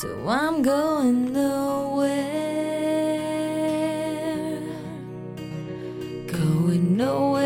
So I'm going nowhere, going nowhere.